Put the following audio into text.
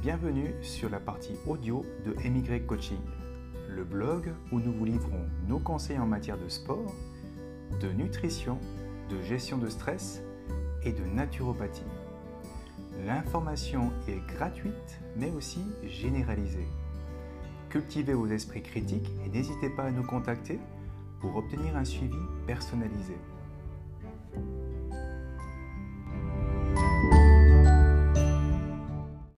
Bienvenue sur la partie audio de Émigré Coaching, le blog où nous vous livrons nos conseils en matière de sport, de nutrition, de gestion de stress et de naturopathie. L'information est gratuite mais aussi généralisée. Cultivez vos esprits critiques et n'hésitez pas à nous contacter pour obtenir un suivi personnalisé.